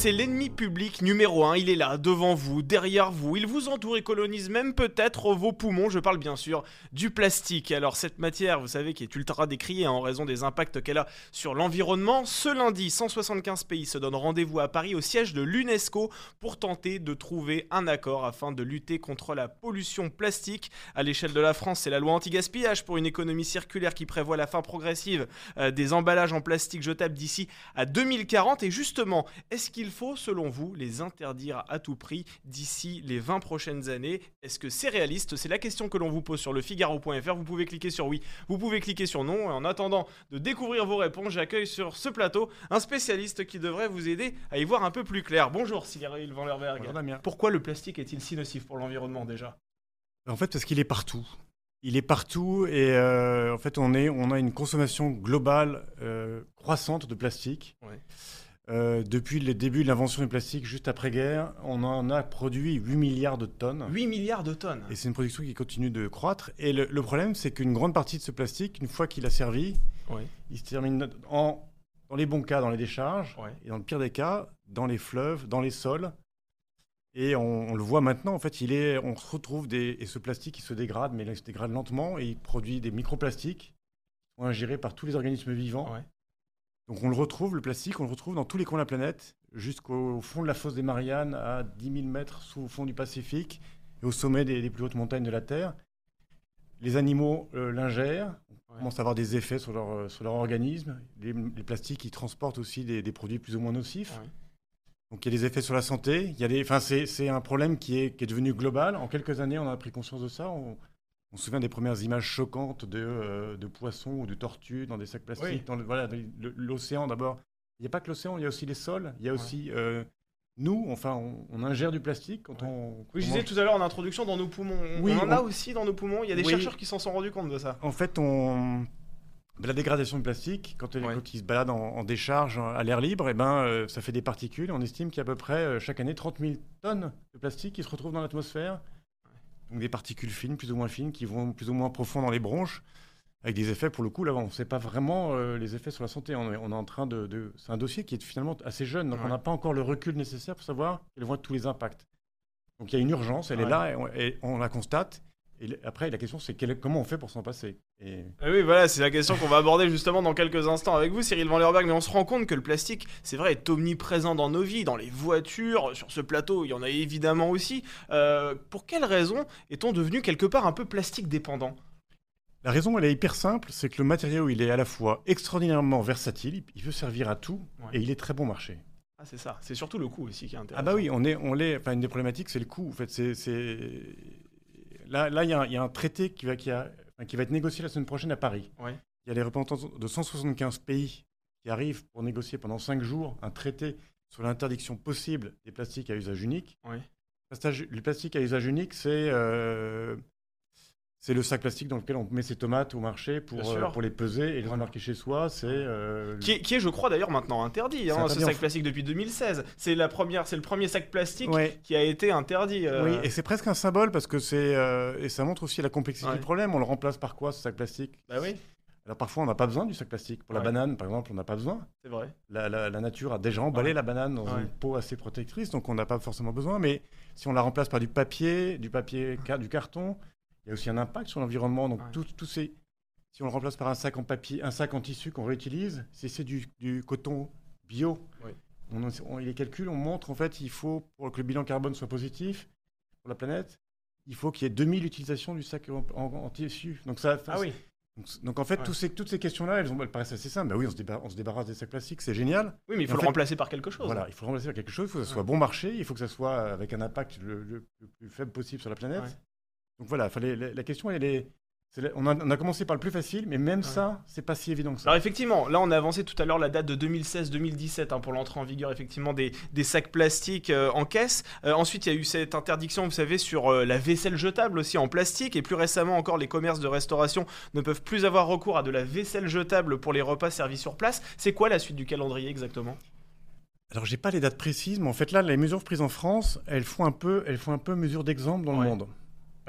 C'est l'ennemi public numéro un, il est là, devant vous, derrière vous, il vous entoure et colonise même peut-être vos poumons, je parle bien sûr du plastique. Alors cette matière, vous savez, qui est ultra décriée en raison des impacts qu'elle a sur l'environnement, ce lundi, 175 pays se donnent rendez-vous à Paris au siège de l'UNESCO pour tenter de trouver un accord afin de lutter contre la pollution plastique. À l'échelle de la France, c'est la loi anti-gaspillage pour une économie circulaire qui prévoit la fin progressive euh, des emballages en plastique jetables d'ici à 2040. Et justement, est-ce qu'il faut, selon vous, les interdire à tout prix d'ici les 20 prochaines années? Est-ce que c'est réaliste? C'est la question que l'on vous pose sur le Figaro.fr. Vous pouvez cliquer sur oui, vous pouvez cliquer sur non. Et en attendant de découvrir vos réponses, j'accueille sur ce plateau un spécialiste qui devrait vous aider à y voir un peu plus clair. Bonjour Cyril Van Lerberg. Bonjour, Damien. Pourquoi le plastique est-il si nocif pour l'environnement déjà? En fait, parce qu'il est partout. Il est partout et euh, en fait, on, est, on a une consommation globale euh, croissante de plastique. Ouais. Euh, depuis le début de l'invention du plastique, juste après-guerre, on en a produit 8 milliards de tonnes. 8 milliards de tonnes. Et c'est une production qui continue de croître. Et le, le problème, c'est qu'une grande partie de ce plastique, une fois qu'il a servi, Ouais. il se termine en, dans les bons cas dans les décharges, Ouais. et dans le pire des cas, dans les fleuves, dans les sols. Et on, on le voit maintenant, en fait, il est, on se retrouve des, et ce plastique, il se dégrade, mais il se dégrade lentement, et il produit des microplastiques qui sont ingérés par tous les organismes vivants. Ouais. Donc on le retrouve, le plastique, on le retrouve dans tous les coins de la planète, jusqu'au fond de la fosse des Mariannes, à 10 000 mètres sous le fond du Pacifique, et au sommet des, des plus hautes montagnes de la Terre. Les animaux euh, l'ingèrent, on Ouais. commence à avoir des effets sur leur, euh, sur leur organisme. Les, les plastiques, ils transportent aussi des, des produits plus ou moins nocifs. Ouais. Donc il y a des effets sur la santé. Il y a des, enfin, c'est, c'est un problème qui est, qui est devenu global. En quelques années, on a pris conscience de ça. On, on se souvient des premières images choquantes de, euh, de poissons ou de tortues dans des sacs plastiques. Oui. Dans le- voilà, le- l'océan d'abord. Il n'y a pas que l'océan, il y a aussi les sols. Il y a aussi euh, nous, enfin, on, on ingère du plastique quand Ouais. on. Je disais mange- tout à l'heure en introduction dans nos poumons. On- Oui, on en a on- aussi dans nos poumons. Il y a des Oui. chercheurs qui s'en sont rendus compte de ça. En fait, on... la dégradation du plastique, quand, elle- Ouais. quand il se balade en, en décharge à l'air libre, eh ben, euh, ça fait des particules. On estime qu'il y a à peu près euh, chaque année 30 000 tonnes de plastique qui se retrouvent dans l'atmosphère. Donc des particules fines, plus ou moins fines, qui vont plus ou moins profond dans les bronches, avec des effets, pour le coup, là, on ne sait pas vraiment euh, les effets sur la santé. On est, on est en train de... de- C'est un dossier qui est finalement assez jeune, donc Ouais. on n'a pas encore le recul nécessaire pour savoir quels vont être tous les impacts. Donc il y a une urgence, elle Ouais. est là, et on, et on la constate. Et après, la question, c'est comment on fait pour s'en passer et... Ah Oui, voilà, c'est la question qu'on va aborder justement dans quelques instants avec vous, Cyril Van Lerberg. Mais on se rend compte que le plastique, c'est vrai, est omniprésent dans nos vies, dans les voitures, sur ce plateau, il y en a évidemment aussi. Euh, pour quelle raison est-on devenu quelque part un peu plastique dépendant? La raison, elle est hyper simple, c'est que le matériau, il est à la fois extraordinairement versatile, il- il peut servir à tout, Ouais. et il est très bon marché. Ah, c'est ça. C'est surtout le coût aussi qui est intéressant. Ah bah oui, on est, on l'est. Enfin, une des problématiques, c'est le coût. En fait, c'est, là, là, il y, a un- il y a un traité qui va, qui, a- enfin, qui va être négocié la semaine prochaine à Paris. Ouais. Il y a les représentants de 175 pays qui arrivent pour négocier pendant 5 jours un traité sur l'interdiction possible des plastiques à usage unique. Ouais. Le plastique à usage unique, c'est euh, c'est le sac plastique dans lequel on met ses tomates au marché pour, euh, pour les peser et les embarquer chez soi. C'est euh, Qui est, qui est, je crois d'ailleurs maintenant interdit, C'est hein, interdit ce sac plastique depuis 2016. C'est la première, c'est le premier sac plastique Ouais. qui a été interdit. euh, Oui, et c'est presque un symbole parce que c'est et ça montre aussi la complexité Ouais. du problème. On le remplace par quoi ce sac plastique? Bah oui, Alors parfois on n'a pas besoin du sac plastique. Pour la banane, par exemple, on n'a pas besoin. c'est vrai. La, la- la nature a déjà emballé Ouais. la banane dans Ouais. une peau assez protectrice, donc on n'a pas forcément besoin. Mais si on la remplace par du papier, du papier, du carton, il y a aussi un impact sur l'environnement. Donc Ouais. tout- tous ces, si on le remplace par un sac en papier, un sac en tissu qu'on réutilise, si c'est du, du coton bio, on, on- les calculs, on montre en fait, il faut pour que le bilan carbone soit positif pour la planète, il faut qu'il y ait 2000 utilisations du sac en, en- en tissu. Donc ça, Ah oui. donc, donc en fait, Ouais. tous ces, toutes ces questions-là, elles, ont- elles paraissent assez simples. Bah oui, on se, débar- on se débarrasse des sacs plastiques, c'est génial. Oui, mais il faut le fait- remplacer par quelque chose. Voilà, il faut le remplacer par quelque chose, il faut que ça soit bon marché, il faut que ça soit avec un impact le, le- le plus faible possible sur la planète. Donc voilà, fallait, la, la question, elle est, on, a, on a commencé par le plus facile, mais même Ouais. ça, c'est pas si évident que ça. Alors effectivement, là on a avancé tout à l'heure la date de 2016-2017 hein, pour l'entrée en vigueur effectivement des, des sacs plastiques euh, en caisse. Euh, ensuite il y a eu cette interdiction, vous savez, sur euh, la vaisselle jetable aussi en plastique. Et plus récemment encore, les commerces de restauration ne peuvent plus avoir recours à de la vaisselle jetable pour les repas servis sur place. C'est quoi la suite du calendrier exactement? Alors, j'ai pas les dates précises, mais en fait, là, les mesures prises en France, elles font un peu, elles font un peu mesure d'exemple dans Ouais. le monde.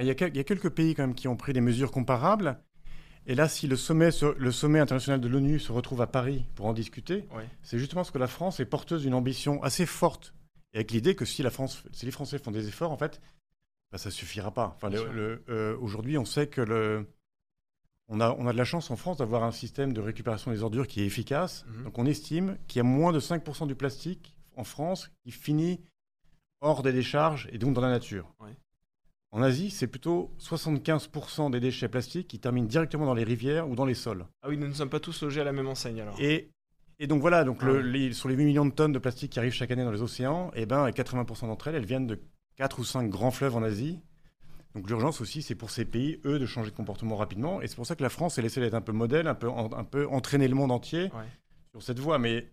Il y, a, quel- il y a quelques pays quand même qui ont pris des mesures comparables. Et là, si le sommet, se- le sommet international de l'ONU se retrouve à Paris pour en discuter, c'est justement parce que la France est porteuse d'une ambition assez forte. Et avec l'idée que si, la France, si les Français font des efforts, en fait, bah, ça suffira pas. Enfin, euh, Aujourd'hui, on sait que le, on, a, on a de la chance en France d'avoir un système de récupération des ordures qui est efficace. Mhm. Donc on estime qu'il y a moins de 5% du plastique en France qui finit hors des décharges et donc dans la nature. Ouais. En Asie, c'est plutôt 75% des déchets plastiques qui terminent directement dans les rivières ou dans les sols. Ah oui, nous ne sommes pas tous logés à la même enseigne alors. Et, et donc voilà, donc Ah le- ouais. les- sur les 8 millions de tonnes de plastique qui arrivent chaque année dans les océans, et ben 80% d'entre elles, elles viennent de 4 ou 5 grands fleuves en Asie. Donc l'urgence aussi, c'est pour ces pays, eux, de changer de comportement rapidement. Et c'est pour ça que la France, elle essaie d'être un peu modèle, un peu, un peu entraîner le monde entier Ouais. sur cette voie. Mais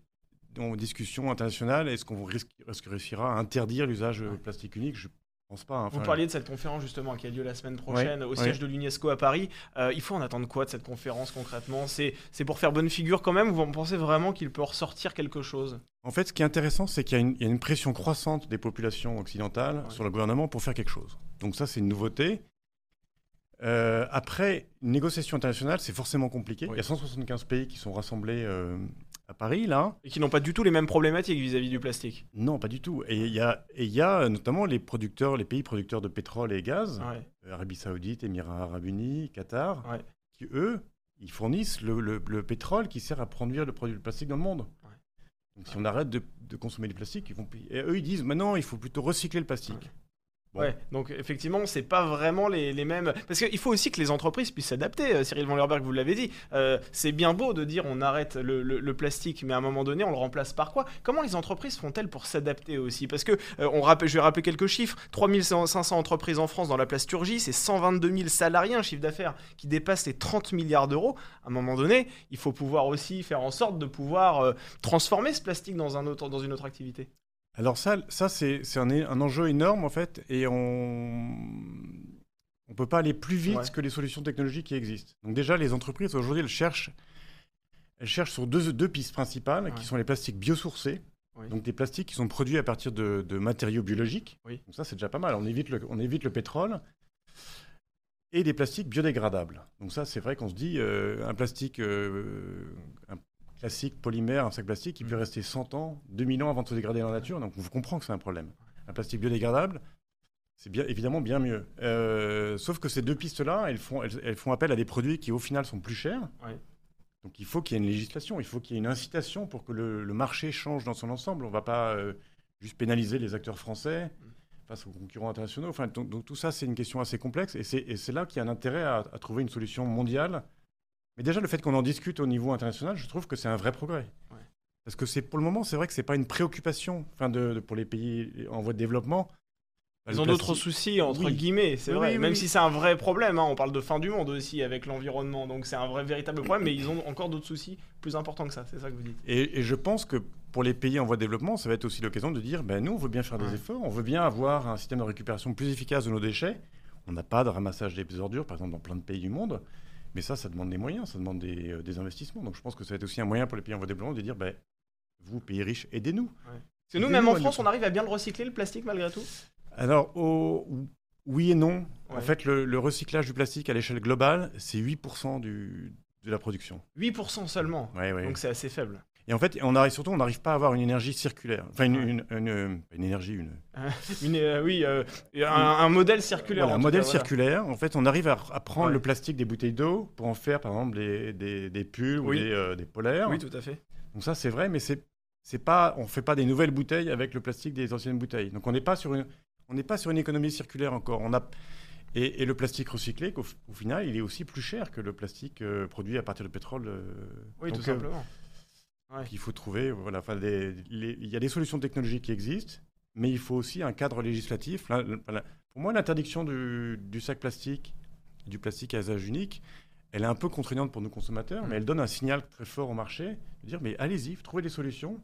en discussion internationale, est-ce qu'on risque, est-ce qu'on réussira à interdire l'usage Ouais. plastique unique? Je pense pas. hein. Vous parliez de cette conférence justement qui a lieu la semaine prochaine au siège de l'UNESCO à Paris. Euh, il faut en attendre quoi de cette conférence concrètement? C'est c'est pour faire bonne figure quand même ou vous pensez vraiment qu'il peut ressortir quelque chose? En fait, ce qui est intéressant, c'est qu'il y, a une- il y a une pression croissante des populations occidentales Ouais. sur le gouvernement pour faire quelque chose. Donc ça, c'est une nouveauté. Euh, après, une négociation internationale, c'est forcément compliqué. Oui. Il y a 175 pays qui sont rassemblés euh, à Paris, là. Et qui n'ont pas du tout les mêmes problématiques vis-à-vis du plastique. Non, pas du tout. Et il y a, et y a euh, notamment les producteurs, les pays producteurs de pétrole et gaz, Ouais. euh, Arabie Saoudite, Émirats Arabes Unis, Qatar, Ouais. qui eux, ils fournissent le, le- le pétrole qui sert à produire le produit de plastique dans le monde. Ouais. Donc si on arrête de, de consommer du plastique, ils vont payer. Et eux, ils disent maintenant, il faut plutôt recycler le plastique. Bon. Ouais, donc effectivement, c'est pas vraiment les, les mêmes. Parce qu'il faut aussi que les entreprises puissent s'adapter. Euh, Cyril Van Lerberg, vous l'avez dit. Euh, c'est bien beau de dire on arrête le, le- plastique, mais à un moment donné, on le remplace par quoi? Comment les entreprises font-elles pour s'adapter aussi? Parce que, euh, on rappelle, je vais rappeler quelques chiffres 3500 entreprises en France dans la plasturgie, c'est 122 000 salariés, un chiffre d'affaires qui dépasse les 30 milliards d'euros. À un moment donné, il faut pouvoir aussi faire en sorte de pouvoir transformer ce plastique dans, un autre, dans une autre activité. Alors ça, ça c'est un, un enjeu énorme en fait, et on on peut pas aller plus vite Ouais. que les solutions technologiques qui existent. Donc déjà, les entreprises aujourd'hui, elles cherchent, elles cherchent sur deux, deux pistes principales, Ouais. qui sont les plastiques biosourcés, Oui. donc des plastiques qui sont produits à partir de, de matériaux biologiques. Oui. Donc ça, c'est déjà pas mal. On évite le, on évite le pétrole. Et des plastiques biodégradables. Donc ça, c'est vrai qu'on se dit, euh, un plastique, euh, un classique polymère, un sac plastique, il Mm. peut rester 100 ans, 2000 ans avant de se dégrader dans la nature. Donc on comprend que c'est un problème. Un plastique biodégradable, c'est bien, évidemment bien mieux. Euh, sauf que ces deux pistes-là, elles font, elles, elles font appel à des produits qui au final sont plus chers. Ouais. Donc il faut qu'il y ait une législation, il faut qu'il y ait une incitation pour que le, le marché change dans son ensemble. On ne va pas euh, juste pénaliser les acteurs français face aux concurrents internationaux. Enfin, donc, donc tout ça, c'est une question assez complexe et c'est, et c'est là qu'il y a un intérêt à, à trouver une solution mondiale. Mais déjà, le fait qu'on en discute au niveau international, je trouve que c'est un vrai progrès. Ouais. Parce que c'est pour le moment, c'est vrai que c'est pas une préoccupation enfin, de, de- pour les pays en voie de développement. Ils Le ont d'autres soucis, entre Oui. guillemets, c'est Oui, vrai. oui, Même si c'est un vrai problème, hein, on parle de fin du monde aussi avec l'environnement, donc c'est un vrai véritable problème, mais ils ont encore d'autres soucis plus importants que ça, c'est ça que vous dites. Et, et je pense que pour les pays en voie de développement, ça va être aussi l'occasion de dire ben, nous, on veut bien faire des efforts, on veut bien avoir un système de récupération plus efficace de nos déchets. On n'a pas de ramassage des ordures, par exemple, dans plein de pays du monde. Mais ça, ça demande des moyens, ça demande des, euh, des investissements. Donc je pense que ça va être aussi un moyen pour les pays en voie de développement de dire ben, vous, pays riches, aidez-nous. Parce que nous, même en France, on arrive à bien le recycler, le plastique, malgré tout Alors, oui et non. En Ouais. fait, le, le recyclage du plastique à l'échelle globale, c'est 8% du, de la production. 8% seulement, Ouais, ouais. donc c'est assez faible. Et en fait, on arrive, surtout, on n'arrive pas à avoir une énergie circulaire. Enfin, une, Ouais. une, une- une- une énergie, une, euh, oui, euh, un, un modèle circulaire. Voilà, un modèle cas, voilà. circulaire. En fait, on arrive à, à prendre Ouais. le plastique des bouteilles d'eau pour en faire, par exemple, des, des, des pulls Oui. ou des, euh, des polaires. Oui, tout à fait. Donc ça, c'est vrai, mais c'est c'est pas, on fait pas des nouvelles bouteilles avec le plastique des anciennes bouteilles. Donc on n'est pas sur une, on n'est pas sur une économie circulaire encore. On a et, et le plastique recyclé, au final, il est aussi plus cher que le plastique euh, produit à partir de pétrole. euh, Oui, donc, tout euh, qu'il faut trouver. Voilà, il y a des solutions technologiques qui existent, mais il faut aussi un cadre législatif. Là. Pour moi, l'interdiction du, du sac plastique, du plastique à usage unique, elle est un peu contraignante pour nos consommateurs, Mm. mais elle donne un signal très fort au marché de dire mais allez-y, trouvez des solutions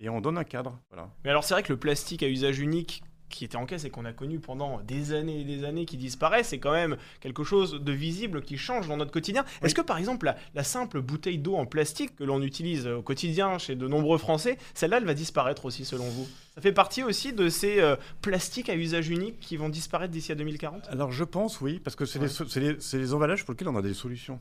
et on donne un cadre. Voilà. Mais alors, c'est vrai que le plastique à usage unique qui était en caisse et qu'on a connu pendant des années et des années qui disparaît, c'est quand même quelque chose de visible qui change dans notre quotidien. Oui. Est-ce que par exemple la, la simple bouteille d'eau en plastique que l'on utilise au quotidien chez de nombreux Français, celle-là elle va disparaître aussi selon vous? Ça fait partie aussi de ces euh, plastiques à usage unique qui vont disparaître d'ici à 2040 Alors je pense oui, parce que c'est Ouais. les emballages pour lesquels on a des solutions.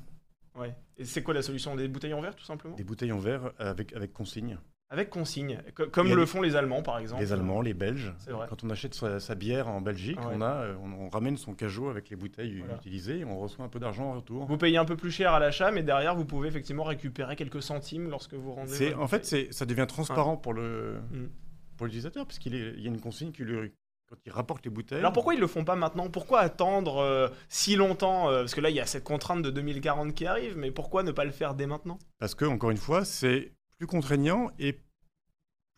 Ouais. Et c'est quoi la solution? Des bouteilles en verre tout simplement? Des bouteilles en verre avec, avec consigne. Avec consigne, co- comme le font les Allemands par exemple. Les Allemands, les Belges. C'est vrai. Quand on achète sa, sa bière en Belgique, Ouais. on, a, euh, on, on ramène son cajot avec les bouteilles Voilà. utilisées et on reçoit un peu d'argent en retour. Vous payez un peu plus cher à l'achat, mais derrière vous pouvez effectivement récupérer quelques centimes lorsque vous rendez. C'est- en fait, c'est- ça devient transparent pour le Mm. pour l'utilisateur parce qu'il est- il y a une consigne qui lui quand il rapporte les bouteilles. Alors pourquoi ils le font pas maintenant? Pourquoi attendre euh, si longtemps euh, Parce que là il y a cette contrainte de 2040 qui arrive, mais pourquoi ne pas le faire dès maintenant? Parce que encore une fois, c'est plus contraignant et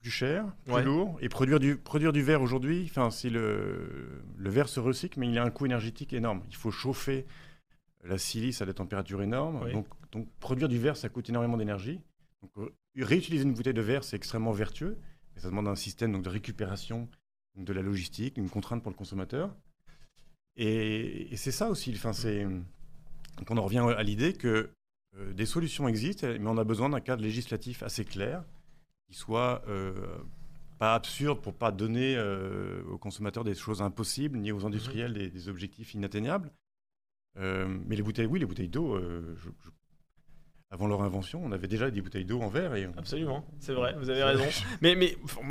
plus cher, plus Ouais. lourd. Et produire du produire du verre aujourd'hui, enfin, si le le verre se recycle, mais il a un coût énergétique énorme. Il faut chauffer la silice à des températures énormes. Oui. Donc, donc produire du verre, ça coûte énormément d'énergie. Donc euh, réutiliser une bouteille de verre, c'est extrêmement vertueux. Et ça demande un système donc, de récupération, donc, de la logistique, une contrainte pour le consommateur. Et, et c'est ça aussi. Enfin, c'est donc on en revient à l'idée que des solutions existent, mais on a besoin d'un cadre législatif assez clair, qui soit euh, pas absurde pour pas donner euh, aux consommateurs des choses impossibles, ni aux industriels des, des objectifs inatteignables. Euh, mais les bouteilles, oui, les bouteilles d'eau, euh, je- je- avant leur invention, on avait déjà des bouteilles d'eau en verre. Et on- Absolument, c'est vrai, vous avez raison. Mais,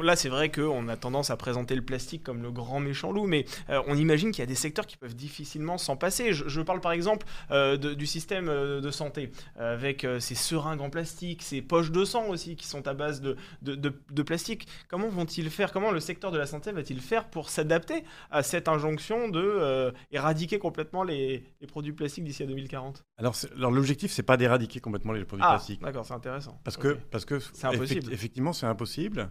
là, c'est vrai qu'on a tendance à présenter le plastique comme le grand méchant loup, mais euh, on imagine qu'il y a des secteurs qui peuvent difficilement s'en passer. Je, je parle par exemple euh, de- du système euh, de santé, avec ces seringues en plastique, ces poches de sang aussi qui sont à base de, de, de- de plastique. Comment vont-ils faire Comment le secteur de la santé va-t-il faire pour s'adapter à cette injonction de euh, éradiquer complètement les, les produits plastiques d'ici à 2040 Alors, c'est- alors, l'objectif, c'est pas d'éradiquer complètement les produits Ah, plastiques. d'accord, c'est intéressant. Parce que, parce que C'est impossible. effect- effectivement, c'est impossible.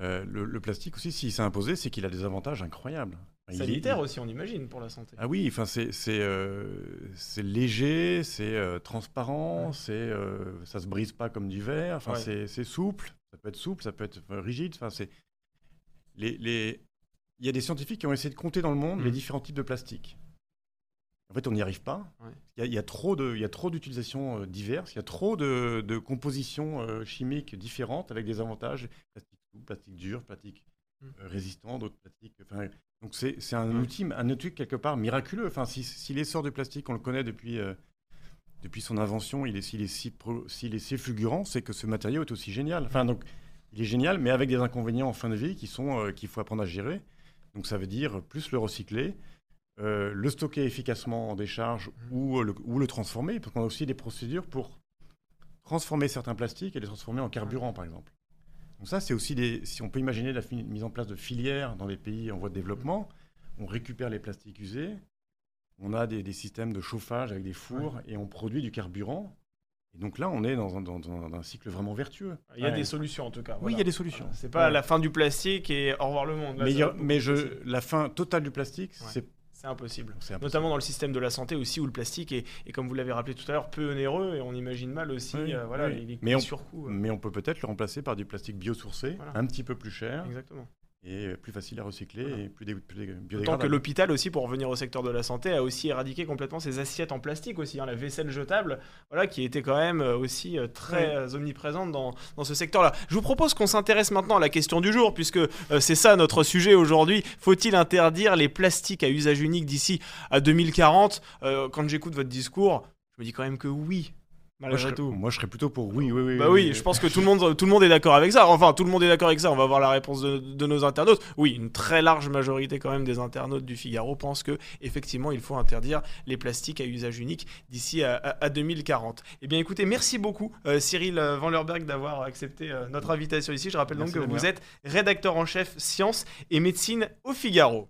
Euh, le, le plastique aussi, s'il s'est imposé, c'est qu'il a des avantages incroyables. Enfin, il est- Sanitaire il- aussi, on imagine, pour la santé. Ah oui, enfin c'est euh, léger, c'est euh, transparent, Ouais. c'est euh, ça se brise pas comme du verre. Enfin Ouais. c'est souple, ça peut être souple, ça peut être rigide. Enfin c'est les les il y a des scientifiques qui ont essayé de compter dans le monde les différents types de plastique. En fait, on n'y arrive pas. Ouais. Il y a- il y, y a trop d'utilisations euh, diverses. Il y a trop de, de compositions euh, chimiques différentes avec des avantages plastique souple, plastique dur, plastique Mhm. euh, résistant, d'autres plastiques. Donc c'est un Ouais. outil, un outil quelque part miraculeux. Enfin, si, si l'essor du plastique, on le connaît depuis, depuis son invention, il est, s'il est, si s'il est si fulgurant, c'est que ce matériau est aussi génial. Enfin, donc, il est génial, mais avec des inconvénients en fin de vie qui sont qu'il faut apprendre à gérer. Donc ça veut dire plus le recycler, euh, le stocker efficacement en décharge ou, euh, le, ou le transformer, parce qu'on a aussi des procédures pour transformer certains plastiques et les transformer en carburant, par exemple. Donc ça, c'est aussi des... Si on peut imaginer la mise en place de filières dans les pays en voie de développement, on récupère les plastiques usés, on a des, des systèmes de chauffage avec des fours et on produit du carburant. Et donc là, on est dans un, dans- dans un cycle vraiment vertueux. Il y a Ouais. des solutions en tout cas. Oui, voilà. il y a des solutions. Voilà. C'est pas Ouais. la fin du plastique et au revoir le monde. Là, mais a- mais je, la fin totale du plastique, c'est c'est impossible. Notamment dans le système de la santé aussi où le plastique est, est, comme vous l'avez rappelé tout à l'heure, peu onéreux et on imagine mal aussi Oui, euh, voilà, oui. les, les Mais on- surcoûts. euh, Mais on peut peut-être le remplacer par du plastique biosourcé, Voilà. un petit peu plus cher Exactement. Et plus facile à recycler Voilà. et plus, dé- plus dé- Tant que biodégradable. l'hôpital aussi, pour revenir au secteur de la santé, a aussi éradiqué complètement ses assiettes en plastique aussi, hein, la vaisselle jetable, voilà, qui était quand même euh, aussi euh, très euh, omniprésente dans, dans ce secteur-là. Je vous propose qu'on s'intéresse maintenant à la question du jour, puisque euh, c'est ça notre sujet aujourd'hui. Faut-il interdire les plastiques à usage unique d'ici à 2040 Euh, Quand j'écoute votre discours, je me dis quand même que oui, moi, je serais, tout. moi, je serais plutôt pour oui, oui, oui. Bah oui, je pense que tout le monde, tout le monde est d'accord avec ça. Enfin, tout le monde est d'accord avec ça. On va voir la réponse de, de nos internautes. Oui, une très large majorité quand même des internautes du Figaro pensent que effectivement, il faut interdire les plastiques à usage unique d'ici à, à- à 2040. Eh bien, écoutez, merci beaucoup euh, Cyril euh, Van Lerberg d'avoir accepté euh, notre invitation ici. Je rappelle Merci, donc que vous êtes rédacteur en chef sciences et médecine au Figaro.